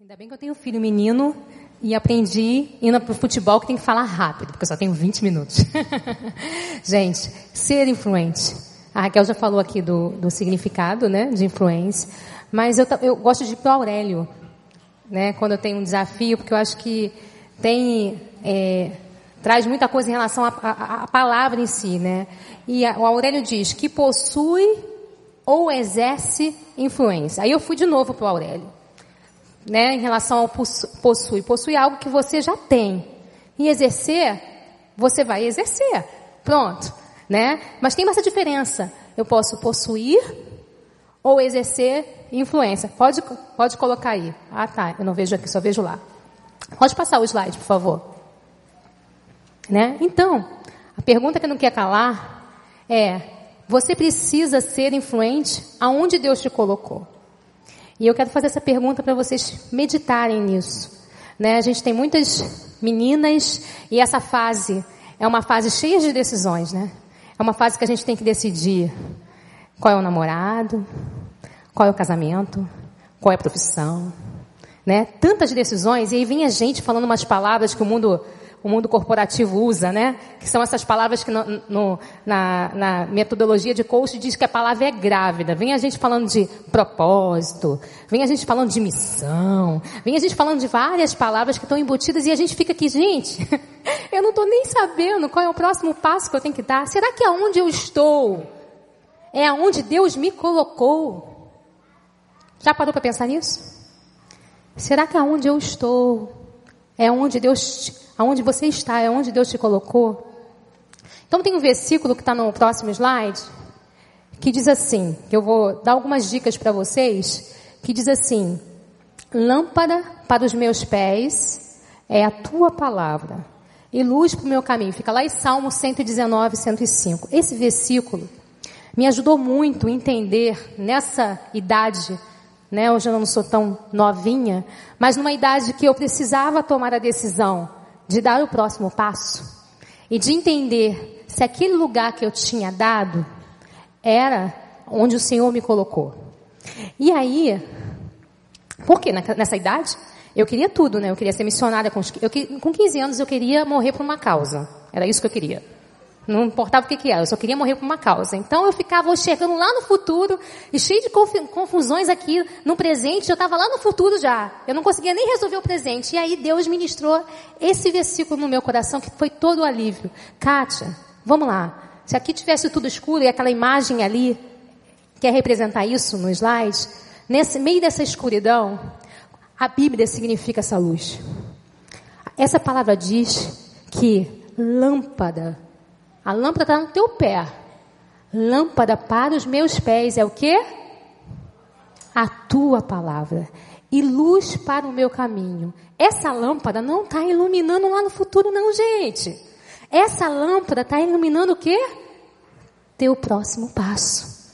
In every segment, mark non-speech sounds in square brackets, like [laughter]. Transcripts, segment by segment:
Ainda bem que eu tenho filho menino e aprendi indo para o futebol que tem que falar rápido, porque eu só tenho 20 minutos. [laughs] Gente, ser influente. A Raquel já falou aqui do, do significado né, de influência, mas eu, eu gosto de ir para o Aurélio, né, quando eu tenho um desafio, porque eu acho que tem, é, traz muita coisa em relação à palavra em si. Né? E a, o Aurélio diz que possui ou exerce influência. Aí eu fui de novo para o Aurélio né, em relação ao possui. Possui algo que você já tem. E exercer, você vai exercer. Pronto, né? Mas tem essa diferença. Eu posso possuir ou exercer influência. Pode, pode colocar aí. Ah, tá. Eu não vejo aqui, só vejo lá. Pode passar o slide, por favor. Né? Então, a pergunta que não quer calar é: você precisa ser influente aonde Deus te colocou? E eu quero fazer essa pergunta para vocês meditarem nisso. Né? A gente tem muitas meninas e essa fase é uma fase cheia de decisões, né? É uma fase que a gente tem que decidir qual é o namorado, qual é o casamento, qual é a profissão, né? Tantas decisões e aí vem a gente falando umas palavras que o mundo o mundo corporativo usa, né? Que são essas palavras que no, no, na, na, metodologia de coach diz que a palavra é grávida. Vem a gente falando de propósito, vem a gente falando de missão, vem a gente falando de várias palavras que estão embutidas e a gente fica aqui, gente, [laughs] eu não estou nem sabendo qual é o próximo passo que eu tenho que dar. Será que aonde eu estou é aonde Deus me colocou? Já parou para pensar nisso? Será que aonde eu estou é onde Deus aonde você está, é onde Deus te colocou. Então tem um versículo que está no próximo slide, que diz assim, que eu vou dar algumas dicas para vocês, que diz assim, lâmpada para os meus pés é a tua palavra e luz para o meu caminho. Fica lá em Salmo 119, 105. Esse versículo me ajudou muito a entender nessa idade, né? Hoje eu não sou tão novinha, mas numa idade que eu precisava tomar a decisão de dar o próximo passo e de entender se aquele lugar que eu tinha dado era onde o Senhor me colocou. E aí, por quê? Nessa idade, eu queria tudo, né? Eu queria ser missionária. Com, eu, com 15 anos, eu queria morrer por uma causa. Era isso que eu queria. Não importava o que, que era, eu só queria morrer por uma causa. Então eu ficava chegando lá no futuro e cheio de confusões aqui no presente, eu estava lá no futuro já. Eu não conseguia nem resolver o presente. E aí Deus ministrou esse versículo no meu coração que foi todo o alívio. Kátia, vamos lá. Se aqui tivesse tudo escuro e aquela imagem ali, quer representar isso no slide, nesse meio dessa escuridão, a Bíblia significa essa luz. Essa palavra diz que lâmpada a lâmpada está no teu pé. Lâmpada para os meus pés é o que? A tua palavra. E luz para o meu caminho. Essa lâmpada não está iluminando lá no futuro, não, gente. Essa lâmpada está iluminando o quê? Teu próximo passo.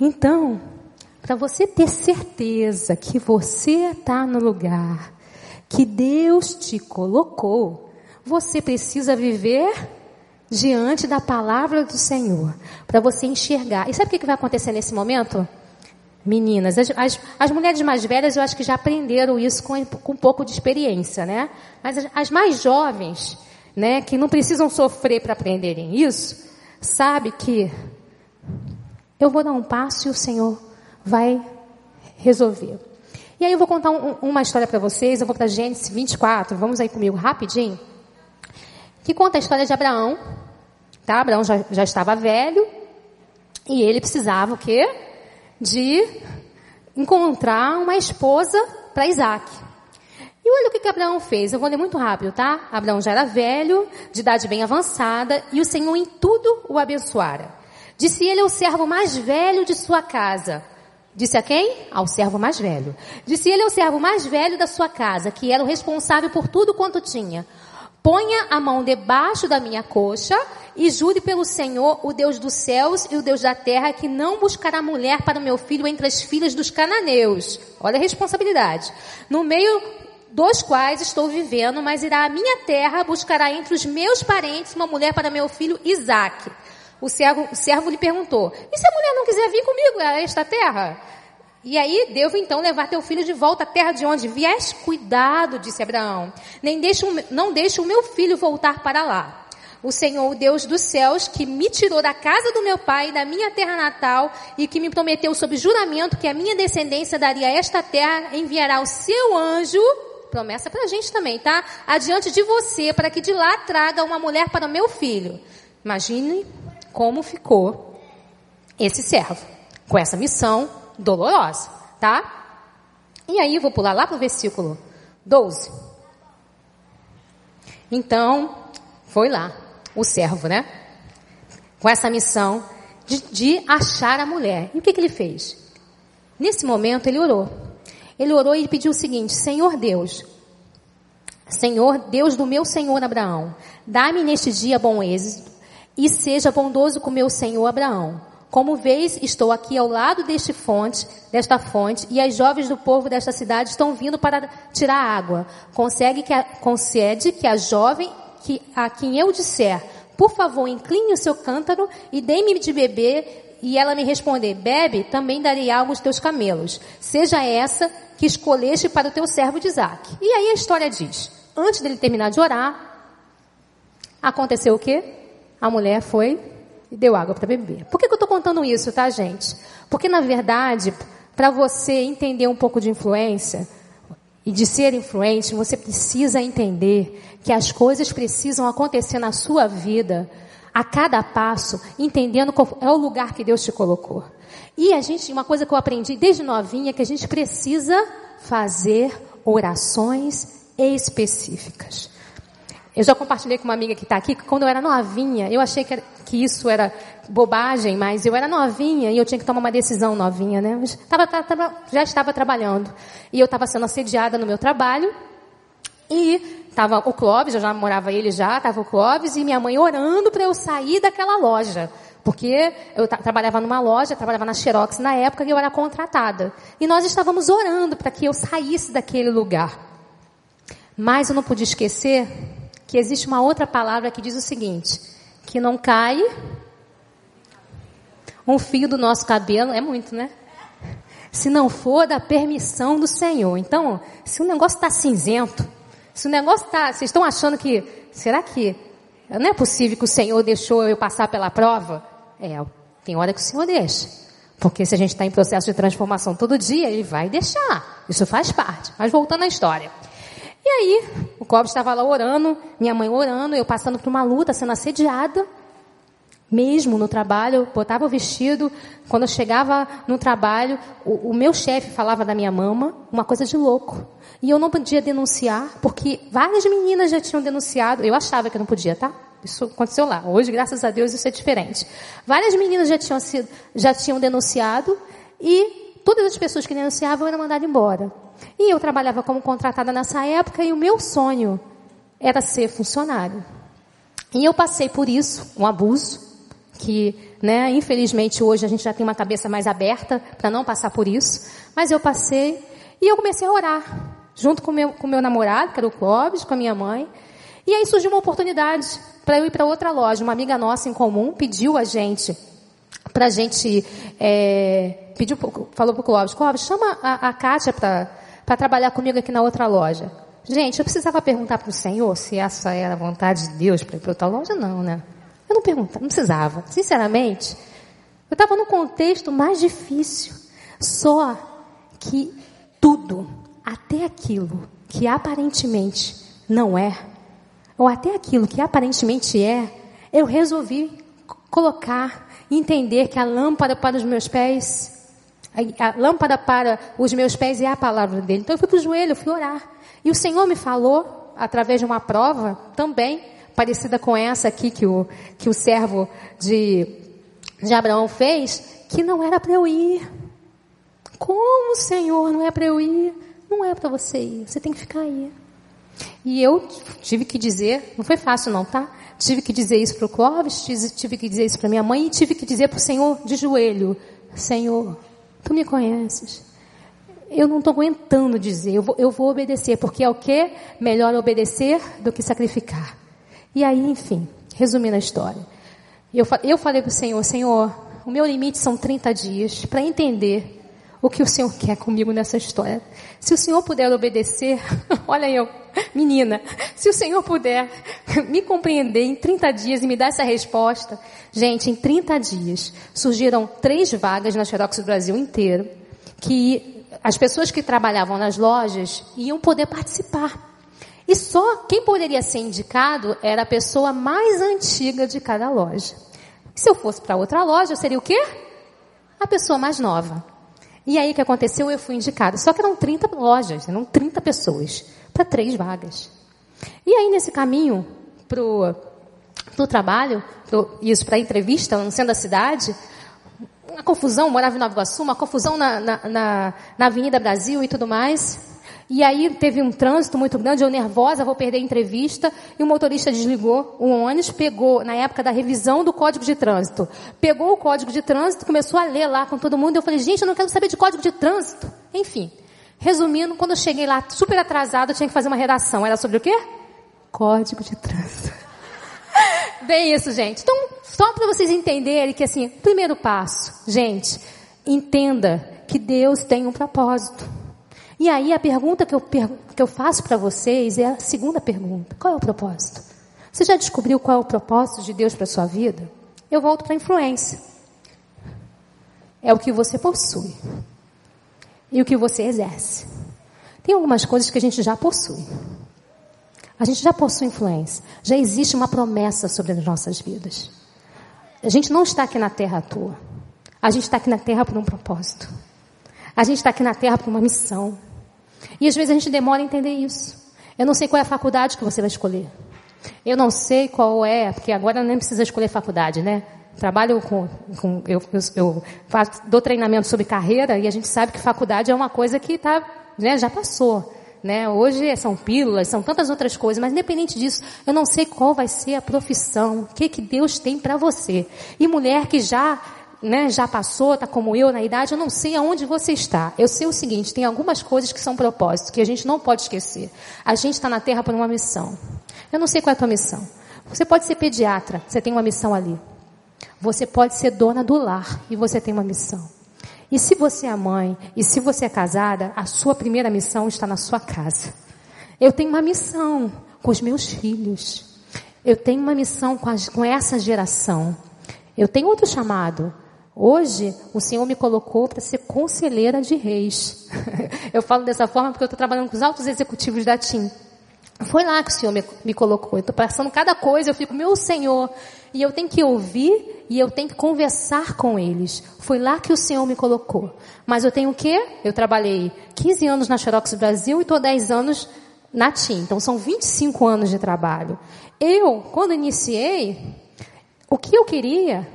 Então, para você ter certeza que você está no lugar que Deus te colocou, você precisa viver diante da palavra do Senhor, para você enxergar. E sabe o que vai acontecer nesse momento? Meninas, as, as, as, mulheres mais velhas eu acho que já aprenderam isso com, com um pouco de experiência, né? Mas as, as mais jovens, né, que não precisam sofrer para aprenderem isso, sabe que eu vou dar um passo e o Senhor vai resolver. E aí eu vou contar um, uma história para vocês, eu vou para Gênesis 24, vamos aí comigo rapidinho que conta a história de Abraão. Tá? Abraão já, já estava velho e ele precisava o quê? De encontrar uma esposa para Isaac. E olha o que, que Abraão fez. Eu vou ler muito rápido, tá? Abraão já era velho, de idade bem avançada, e o Senhor em tudo o abençoara. Disse ele ao servo mais velho de sua casa. Disse a quem? Ao servo mais velho. Disse ele ao servo mais velho da sua casa, que era o responsável por tudo quanto tinha. Ponha a mão debaixo da minha coxa e jure pelo Senhor, o Deus dos céus e o Deus da terra, que não buscará mulher para o meu filho entre as filhas dos cananeus. Olha a responsabilidade. No meio dos quais estou vivendo, mas irá à minha terra, buscará entre os meus parentes uma mulher para meu filho Isaque. O servo, o servo lhe perguntou, e se a mulher não quiser vir comigo a esta terra? E aí, devo então levar teu filho de volta à terra de onde vieste? Cuidado, disse Abraão. Nem deixe, não deixe o meu filho voltar para lá. O Senhor, o Deus dos céus, que me tirou da casa do meu pai, da minha terra natal, e que me prometeu sob juramento que a minha descendência daria esta terra, enviará o seu anjo, promessa para a gente também, tá? Adiante de você, para que de lá traga uma mulher para o meu filho. Imagine como ficou esse servo, com essa missão dolorosa, tá? E aí, vou pular lá para o versículo 12. Então, foi lá, o servo, né? Com essa missão de, de achar a mulher. E o que, que ele fez? Nesse momento, ele orou. Ele orou e pediu o seguinte: Senhor Deus, Senhor Deus do meu Senhor Abraão, dá-me neste dia bom êxito e seja bondoso com meu Senhor Abraão como vês, estou aqui ao lado deste fonte, desta fonte, e as jovens do povo desta cidade estão vindo para tirar água. Consegue que a, concede que a jovem que, a quem eu disser, por favor, incline o seu cântaro e dê-me de beber, e ela me responder, bebe, também darei algo aos teus camelos. Seja essa que escolheste para o teu servo de Isaac. E aí a história diz, antes dele terminar de orar, aconteceu o quê? A mulher foi e deu água para beber. Por que, que eu estou contando isso, tá, gente? Porque, na verdade, para você entender um pouco de influência e de ser influente, você precisa entender que as coisas precisam acontecer na sua vida a cada passo, entendendo qual é o lugar que Deus te colocou. E a gente, uma coisa que eu aprendi desde novinha, é que a gente precisa fazer orações específicas. Eu já compartilhei com uma amiga que está aqui que quando eu era novinha, eu achei que, era, que, isso era bobagem, mas eu era novinha e eu tinha que tomar uma decisão novinha, né? Tava, tava, já estava trabalhando. E eu estava sendo assediada no meu trabalho. E estava o Clóvis, eu já morava ele já, estava o Clóvis e minha mãe orando para eu sair daquela loja. Porque eu trabalhava numa loja, trabalhava na Xerox na época e eu era contratada. E nós estávamos orando para que eu saísse daquele lugar. Mas eu não podia esquecer que existe uma outra palavra que diz o seguinte: que não cai um fio do nosso cabelo, é muito, né? Se não for da permissão do Senhor. Então, se o negócio está cinzento, se o negócio está, vocês estão achando que, será que não é possível que o Senhor deixou eu passar pela prova? É, tem hora que o Senhor deixa. Porque se a gente está em processo de transformação todo dia, Ele vai deixar. Isso faz parte. Mas voltando à história. E aí, o Clóvis estava lá orando, minha mãe orando, eu passando por uma luta, sendo assediada, mesmo no trabalho, botava o vestido, quando eu chegava no trabalho, o, o meu chefe falava da minha mama, uma coisa de louco. E eu não podia denunciar, porque várias meninas já tinham denunciado, eu achava que não podia, tá? Isso aconteceu lá. Hoje, graças a Deus, isso é diferente. Várias meninas já tinham, sido, já tinham denunciado e todas as pessoas que denunciavam eram mandadas embora. E eu trabalhava como contratada nessa época e o meu sonho era ser funcionário. E eu passei por isso, um abuso, que, né, infelizmente hoje a gente já tem uma cabeça mais aberta para não passar por isso, mas eu passei e eu comecei a orar, junto com meu, com meu namorado, que era o Clóvis, com a minha mãe. E aí surgiu uma oportunidade para eu ir para outra loja. Uma amiga nossa em comum pediu a gente, para a gente, é, pediu, falou para o Clóvis, Clóvis, chama a, a Kátia para para trabalhar comigo aqui na outra loja. Gente, eu precisava perguntar para o Senhor se essa era a vontade de Deus para ir para outra loja, não, né? Eu não perguntava, não precisava. Sinceramente, eu estava no contexto mais difícil. Só que tudo, até aquilo que aparentemente não é, ou até aquilo que aparentemente é, eu resolvi colocar entender que a lâmpada para os meus pés a, lâmpada para os meus pés é a palavra dele. Então eu fui para o joelho, fui orar. E o Senhor me falou, através de uma prova, também parecida com essa aqui que o, que o servo de, de Abraão fez, que não era para eu ir. Como, Senhor, não é para eu ir? Não é para você ir, você tem que ficar aí. E eu tive que dizer, não foi fácil não, tá? Tive que dizer isso para o Clóvis, tive que dizer isso para minha mãe e tive que dizer para o Senhor de joelho, Senhor, Tu me conheces. Eu não estou aguentando dizer, eu vou, eu vou obedecer, porque é o que? Melhor obedecer do que sacrificar. E aí, enfim, resumindo a história. Eu, eu falei para o Senhor, Senhor, o meu limite são 30 dias para entender o que o Senhor quer comigo nessa história. Se o Senhor puder obedecer, [laughs] olha eu, menina, se o Senhor puder me compreender em 30 dias e me dar essa resposta, gente, em 30 dias surgiram três vagas na Xerox do Brasil inteiro, que as pessoas que trabalhavam nas lojas iam poder participar. E só quem poderia ser indicado era a pessoa mais antiga de cada loja. Se eu fosse para outra loja, eu seria o quê? A pessoa mais nova. E aí o que aconteceu? Eu fui indicada. Só que eram 30 lojas, eram 30 pessoas, para três vagas. E aí nesse caminho pro, pro trabalho, pro, isso para entrevista, no centro da cidade, uma confusão, morava em Nova Iguaçu, uma confusão na, na, na, na Avenida Brasil e tudo mais. E aí teve um trânsito muito grande, eu nervosa, vou perder a entrevista, e o motorista desligou o ônibus, pegou, na época da revisão do código de trânsito, pegou o código de trânsito, começou a ler lá com todo mundo, eu falei, gente, eu não quero saber de código de trânsito. Enfim, resumindo, quando eu cheguei lá super atrasada, eu tinha que fazer uma redação. Era sobre o quê? Código de trânsito. [laughs] Bem isso, gente. Então, só para vocês entenderem que assim, primeiro passo, gente, entenda que Deus tem um propósito. E aí a pergunta que eu, que eu faço para vocês é a segunda pergunta: qual é o propósito? Você já descobriu qual é o propósito de Deus para sua vida? Eu volto para a influência. É o que você possui e o que você exerce. Tem algumas coisas que a gente já possui. A gente já possui influência. Já existe uma promessa sobre as nossas vidas. A gente não está aqui na terra à toa. A gente está aqui na terra por um propósito. A gente está aqui na Terra por uma missão. E às vezes a gente demora a entender isso. Eu não sei qual é a faculdade que você vai escolher. Eu não sei qual é, porque agora nem precisa escolher faculdade, né? Trabalho com, com eu, eu, eu faço, dou treinamento sobre carreira e a gente sabe que faculdade é uma coisa que tá, né, já passou. Né? Hoje são pílulas, são tantas outras coisas, mas independente disso, eu não sei qual vai ser a profissão, o que, que Deus tem para você. E mulher que já né, já passou, está como eu na idade, eu não sei aonde você está. Eu sei o seguinte, tem algumas coisas que são propósitos, que a gente não pode esquecer. A gente está na Terra por uma missão. Eu não sei qual é a tua missão. Você pode ser pediatra, você tem uma missão ali. Você pode ser dona do lar e você tem uma missão. E se você é mãe, e se você é casada, a sua primeira missão está na sua casa. Eu tenho uma missão com os meus filhos. Eu tenho uma missão com, a, com essa geração. Eu tenho outro chamado. Hoje, o Senhor me colocou para ser conselheira de reis. [laughs] eu falo dessa forma porque eu estou trabalhando com os altos executivos da TIM. Foi lá que o Senhor me, me colocou. Eu estou passando cada coisa, eu fico, meu Senhor, e eu tenho que ouvir e eu tenho que conversar com eles. Foi lá que o Senhor me colocou. Mas eu tenho o quê? Eu trabalhei 15 anos na Xerox Brasil e estou 10 anos na TIM. Então são 25 anos de trabalho. Eu, quando iniciei, o que eu queria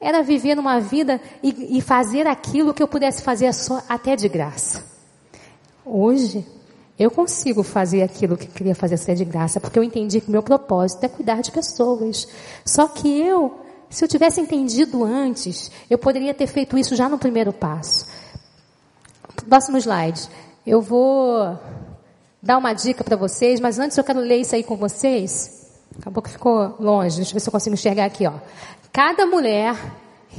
era viver numa vida e, e fazer aquilo que eu pudesse fazer só até de graça. Hoje, eu consigo fazer aquilo que eu queria fazer até de graça, porque eu entendi que meu propósito é cuidar de pessoas. Só que eu, se eu tivesse entendido antes, eu poderia ter feito isso já no primeiro passo. Próximo slide. Eu vou dar uma dica para vocês, mas antes eu quero ler isso aí com vocês. Acabou que ficou longe. Deixa eu ver se eu consigo enxergar aqui, ó. Cada mulher,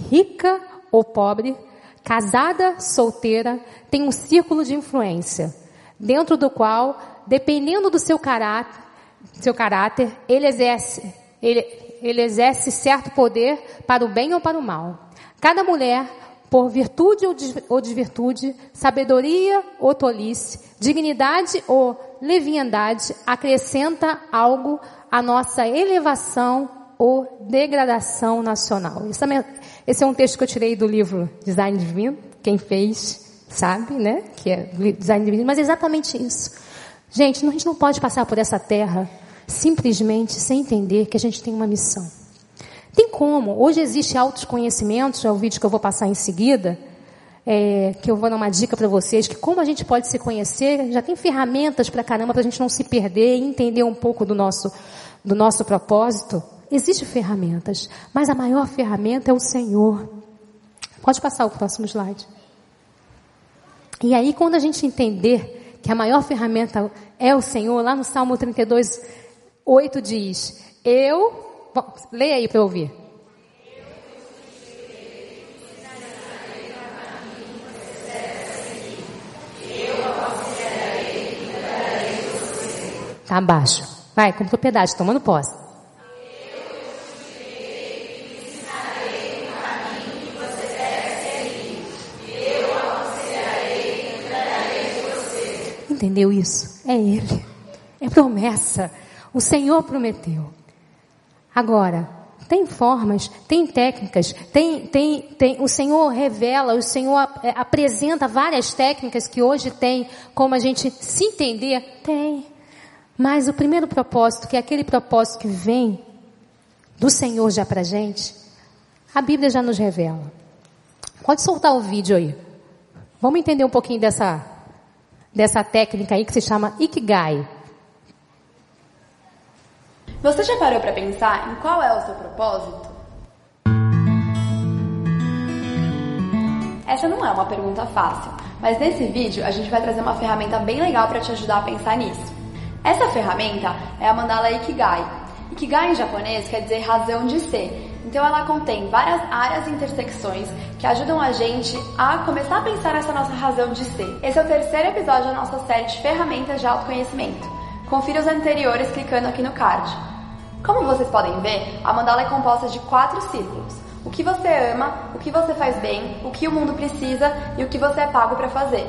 rica ou pobre, casada, solteira, tem um círculo de influência, dentro do qual, dependendo do seu caráter, seu caráter, ele exerce, ele, ele exerce certo poder para o bem ou para o mal. Cada mulher, por virtude ou desvirtude, sabedoria ou tolice, dignidade ou leviandade, acrescenta algo à nossa elevação ou degradação nacional. Esse é um texto que eu tirei do livro Design Divino. Quem fez sabe, né? Que é Design Divino. Mas é exatamente isso. Gente, a gente não pode passar por essa terra simplesmente sem entender que a gente tem uma missão. Tem como. Hoje existe altos conhecimentos, é o vídeo que eu vou passar em seguida, é, que eu vou dar uma dica para vocês, que como a gente pode se conhecer, já tem ferramentas para caramba para a gente não se perder e entender um pouco do nosso, do nosso propósito, existem ferramentas, mas a maior ferramenta é o Senhor. Pode passar o próximo slide. E aí, quando a gente entender que a maior ferramenta é o Senhor, lá no Salmo 32, 8 diz: Eu. Bom, leia aí para eu ouvir. Tá baixo. Vai, com propriedade, tomando posse. Entendeu isso? É Ele. É promessa. O Senhor prometeu. Agora, tem formas, tem técnicas, tem, tem, tem, o Senhor revela, o Senhor é, apresenta várias técnicas que hoje tem como a gente se entender. Tem. Mas o primeiro propósito, que é aquele propósito que vem do Senhor já pra gente, a Bíblia já nos revela. Pode soltar o vídeo aí. Vamos entender um pouquinho dessa dessa técnica aí que se chama Ikigai. Você já parou para pensar em qual é o seu propósito? Essa não é uma pergunta fácil, mas nesse vídeo a gente vai trazer uma ferramenta bem legal para te ajudar a pensar nisso. Essa ferramenta é a mandala Ikigai. Ikigai em japonês quer dizer razão de ser, então ela contém várias áreas e intersecções que ajudam a gente a começar a pensar nessa nossa razão de ser. Esse é o terceiro episódio da nossa série de ferramentas de autoconhecimento. Confira os anteriores clicando aqui no card. Como vocês podem ver, a mandala é composta de quatro círculos. O que você ama, o que você faz bem, o que o mundo precisa e o que você é pago para fazer.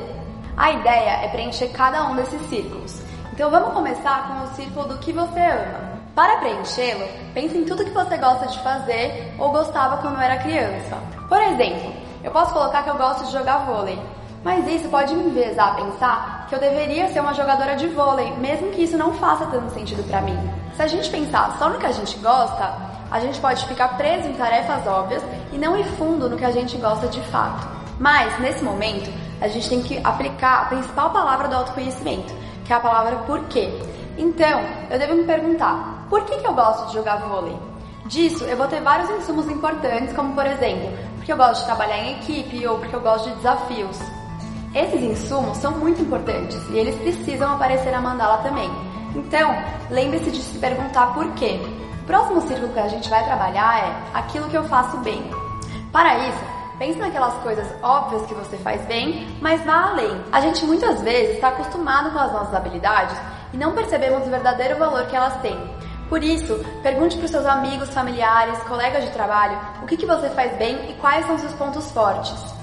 A ideia é preencher cada um desses círculos. Então vamos começar com o círculo do que você ama. Para preenchê-lo, pense em tudo que você gosta de fazer ou gostava quando era criança. Por exemplo, eu posso colocar que eu gosto de jogar vôlei, mas isso pode me envezar a pensar que eu deveria ser uma jogadora de vôlei, mesmo que isso não faça tanto sentido para mim. Se a gente pensar só no que a gente gosta, a gente pode ficar preso em tarefas óbvias e não ir fundo no que a gente gosta de fato. Mas, nesse momento, a gente tem que aplicar a principal palavra do autoconhecimento, que é a palavra porquê. Então, eu devo me perguntar: por que, que eu gosto de jogar vôlei? Disso, eu vou ter vários insumos importantes, como por exemplo, porque eu gosto de trabalhar em equipe ou porque eu gosto de desafios. Esses insumos são muito importantes e eles precisam aparecer na mandala também. Então, lembre-se de se perguntar por quê. O próximo círculo que a gente vai trabalhar é aquilo que eu faço bem. Para isso, pense naquelas coisas óbvias que você faz bem, mas vá além. A gente muitas vezes está acostumado com as nossas habilidades e não percebemos o verdadeiro valor que elas têm. Por isso, pergunte para os seus amigos, familiares, colegas de trabalho o que, que você faz bem e quais são seus pontos fortes.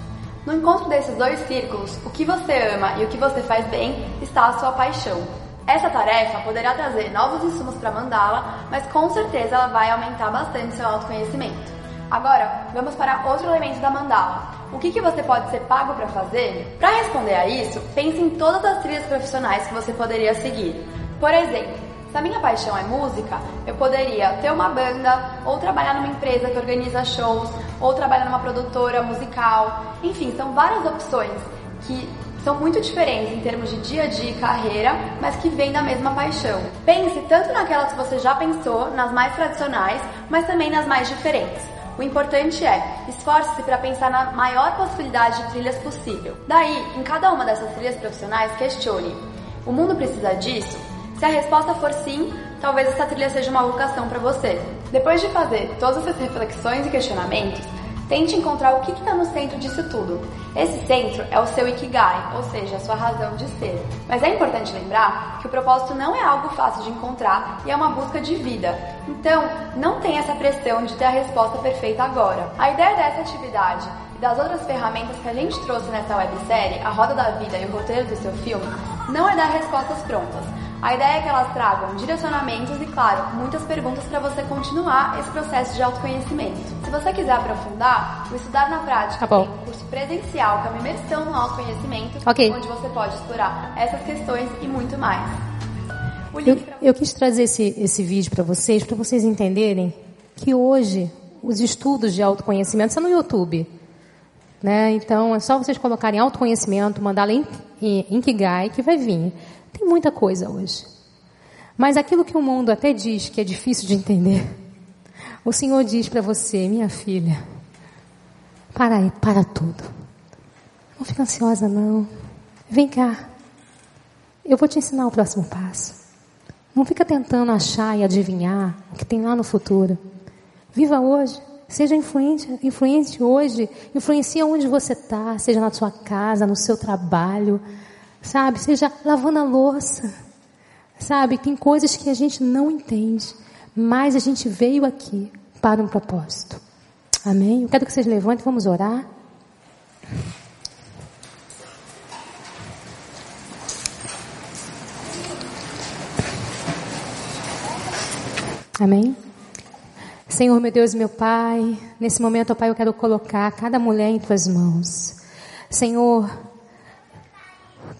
No encontro desses dois círculos, o que você ama e o que você faz bem está a sua paixão. Essa tarefa poderá trazer novos insumos para mandá-la, mas com certeza ela vai aumentar bastante seu autoconhecimento. Agora, vamos para outro elemento da mandala. O que, que você pode ser pago para fazer? Para responder a isso, pense em todas as trilhas profissionais que você poderia seguir. Por exemplo, se a minha paixão é música, eu poderia ter uma banda, ou trabalhar numa empresa que organiza shows, ou trabalhar numa produtora musical. Enfim, são várias opções que são muito diferentes em termos de dia a dia e carreira, mas que vêm da mesma paixão. Pense tanto naquelas que você já pensou, nas mais tradicionais, mas também nas mais diferentes. O importante é, esforce-se para pensar na maior possibilidade de trilhas possível. Daí, em cada uma dessas trilhas profissionais, questione: o mundo precisa disso? Se a resposta for sim, talvez essa trilha seja uma vocação para você. Depois de fazer todas essas reflexões e questionamentos, tente encontrar o que está no centro disso tudo. Esse centro é o seu Ikigai, ou seja, a sua razão de ser. Mas é importante lembrar que o propósito não é algo fácil de encontrar e é uma busca de vida. Então, não tenha essa pressão de ter a resposta perfeita agora. A ideia dessa atividade e das outras ferramentas que a gente trouxe nessa websérie, A Roda da Vida e o roteiro do seu filme, não é dar respostas prontas a ideia é que elas tragam direcionamentos e, claro, muitas perguntas para você continuar esse processo de autoconhecimento. Se você quiser aprofundar, o Estudar na Prática tá tem um curso presencial que é uma imersão no autoconhecimento, okay. onde você pode explorar essas questões e muito mais. Eu, eu, quis trazer esse, esse vídeo para vocês, para vocês entenderem que hoje os estudos de autoconhecimento são no YouTube. Né? Então é só vocês colocarem autoconhecimento, mandar em, em, em Kigai que vai vir. Tem muita coisa hoje. Mas aquilo que o mundo até diz que é difícil de entender, o Senhor diz para você, minha filha, para aí, para tudo. Não fica ansiosa não. Vem cá. Eu vou te ensinar o próximo passo. Não fica tentando achar e adivinhar o que tem lá no futuro. Viva hoje. Seja influente, influente hoje. Influencia onde você está, seja na sua casa, no seu trabalho, sabe? Seja lavando a louça, sabe, tem coisas que a gente não entende, mas a gente veio aqui para um propósito. Amém? Eu quero que vocês levantem, vamos orar. Amém? Senhor, meu Deus meu Pai, nesse momento, ó Pai, eu quero colocar cada mulher em tuas mãos. Senhor,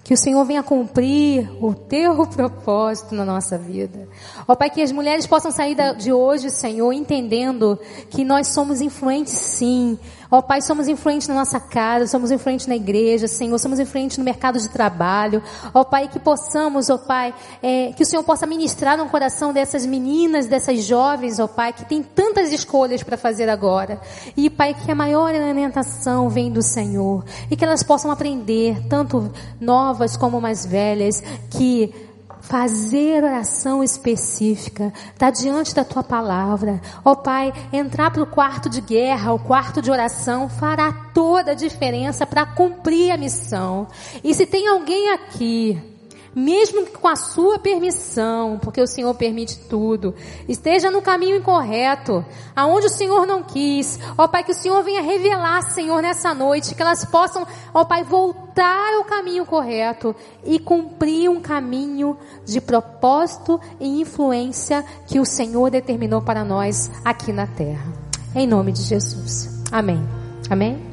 que o Senhor venha cumprir o teu [laughs] propósito na nossa vida. Ó Pai, que as mulheres possam sair de hoje, Senhor, entendendo que nós somos influentes sim. Ó Pai, somos influentes na nossa casa, somos influentes na igreja, Senhor, somos influentes no mercado de trabalho. Ó Pai, que possamos, ó Pai, é, que o Senhor possa ministrar no coração dessas meninas, dessas jovens, ó Pai, que tem tantas escolhas para fazer agora. E Pai, que a maior alimentação vem do Senhor. E que elas possam aprender, tanto novas como mais velhas, que fazer oração específica, estar tá diante da tua palavra. Ó oh, Pai, entrar para o quarto de guerra, o quarto de oração, fará toda a diferença para cumprir a missão. E se tem alguém aqui mesmo com a sua permissão, porque o Senhor permite tudo, esteja no caminho incorreto, aonde o Senhor não quis, ó Pai, que o Senhor venha revelar, Senhor, nessa noite, que elas possam, ó Pai, voltar ao caminho correto e cumprir um caminho de propósito e influência que o Senhor determinou para nós aqui na terra. Em nome de Jesus. Amém. Amém.